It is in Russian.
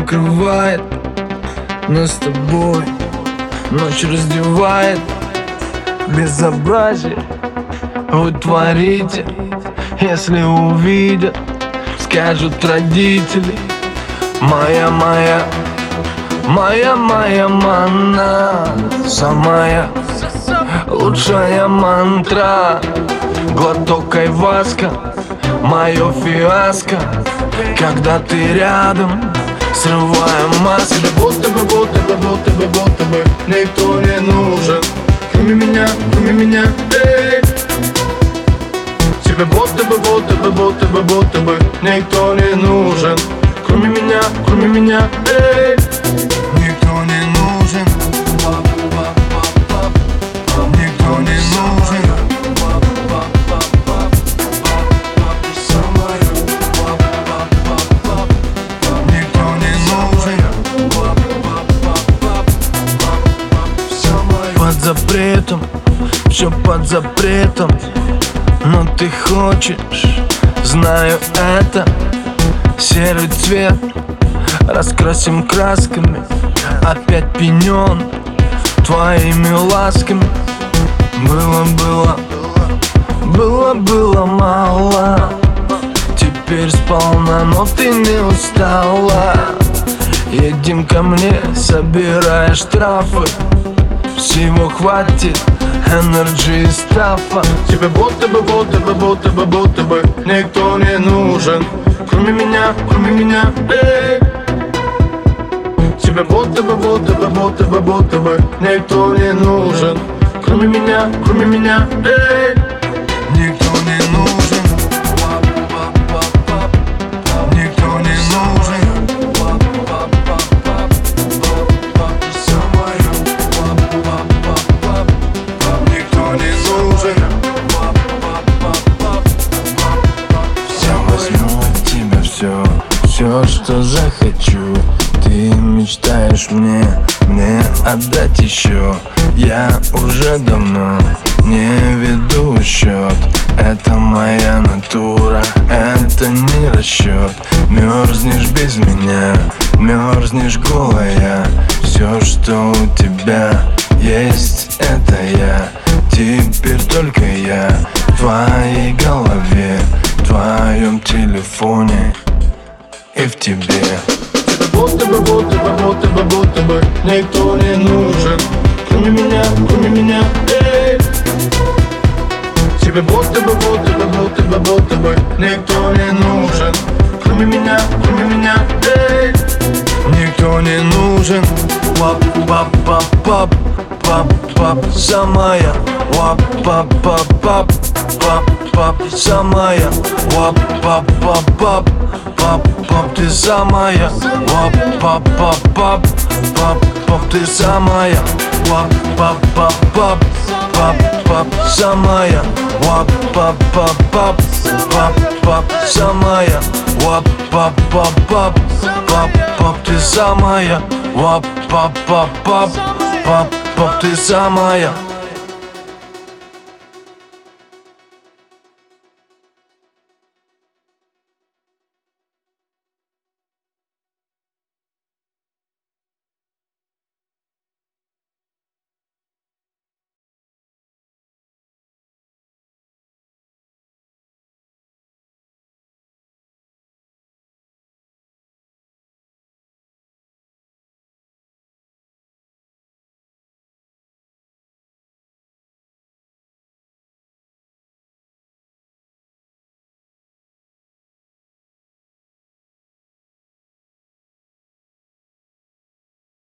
убивает Нас с тобой. Ночь раздевает Безобразие. Вы творите Если увидят, скажут родители. Моя, моя, моя, моя мана Самая лучшая мантра. Глоток айваска, мое фиаско Когда ты рядом, срываем маски. Будто бы, будто бы, будто бы, будто бы Никто не нужен. Кроме меня, кроме меня, эй. Тебе будто бы, будто бы, будто бы, будто бы Никто не нужен. Кроме меня, кроме меня, эй Под запретом, все под запретом. Но ты хочешь, знаю это Серый цвет. Раскрасим красками Опять пенен твоими ласками. Было, было, было, было мало. Теперь сполна, но ты не устала. Едем ко мне, собирая штрафы Всего хватит энерджи стафа. Тебе будто бы, будто бы, будто бы, будто бы Никто не нужен. Кроме меня, кроме меня, эй. Тебе будто бы, будто бы, будто бы, будто бы Никто не нужен. Кроме меня, кроме меня, эй Все, что захочу. Ты мечтаешь мне Мне отдать еще Я уже давно не веду счет Это моя натура Это не расчет Мерзнешь без меня Мерзнешь голая. Все, что у тебя есть, это я. Теперь только я В твоей голове В твоем телефоне И в тебе. Будто бы, будто бы, будто бы, будто бы Никто не нужен. Кроме меня, кроме меня, эй. Тебе будто бы, будто бы, будто бы, будто бы Никто не нужен. Кроме меня, кроме меня, эй. Никто не нужен. Пап, пап, пап, пап, пап, пап, самая Вап, пап, пап, пап, пап, пап, самая Вап, пап, пап, пап, пап, пап, ты самая Вап, пап, пап, пап, пап, пап, ты самая Вап, пап, пап, пап, пап, пап, самая Вап, пап, пап, пап, пап, пап, самая Вап, пап, пап, пап, пап, пап, ты самая Вап, пап, пап, пап, пап, пап, ты самая